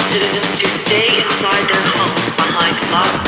citizens to stay inside their homes behind locked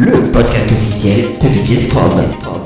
le podcast officiel de DJ Strobe.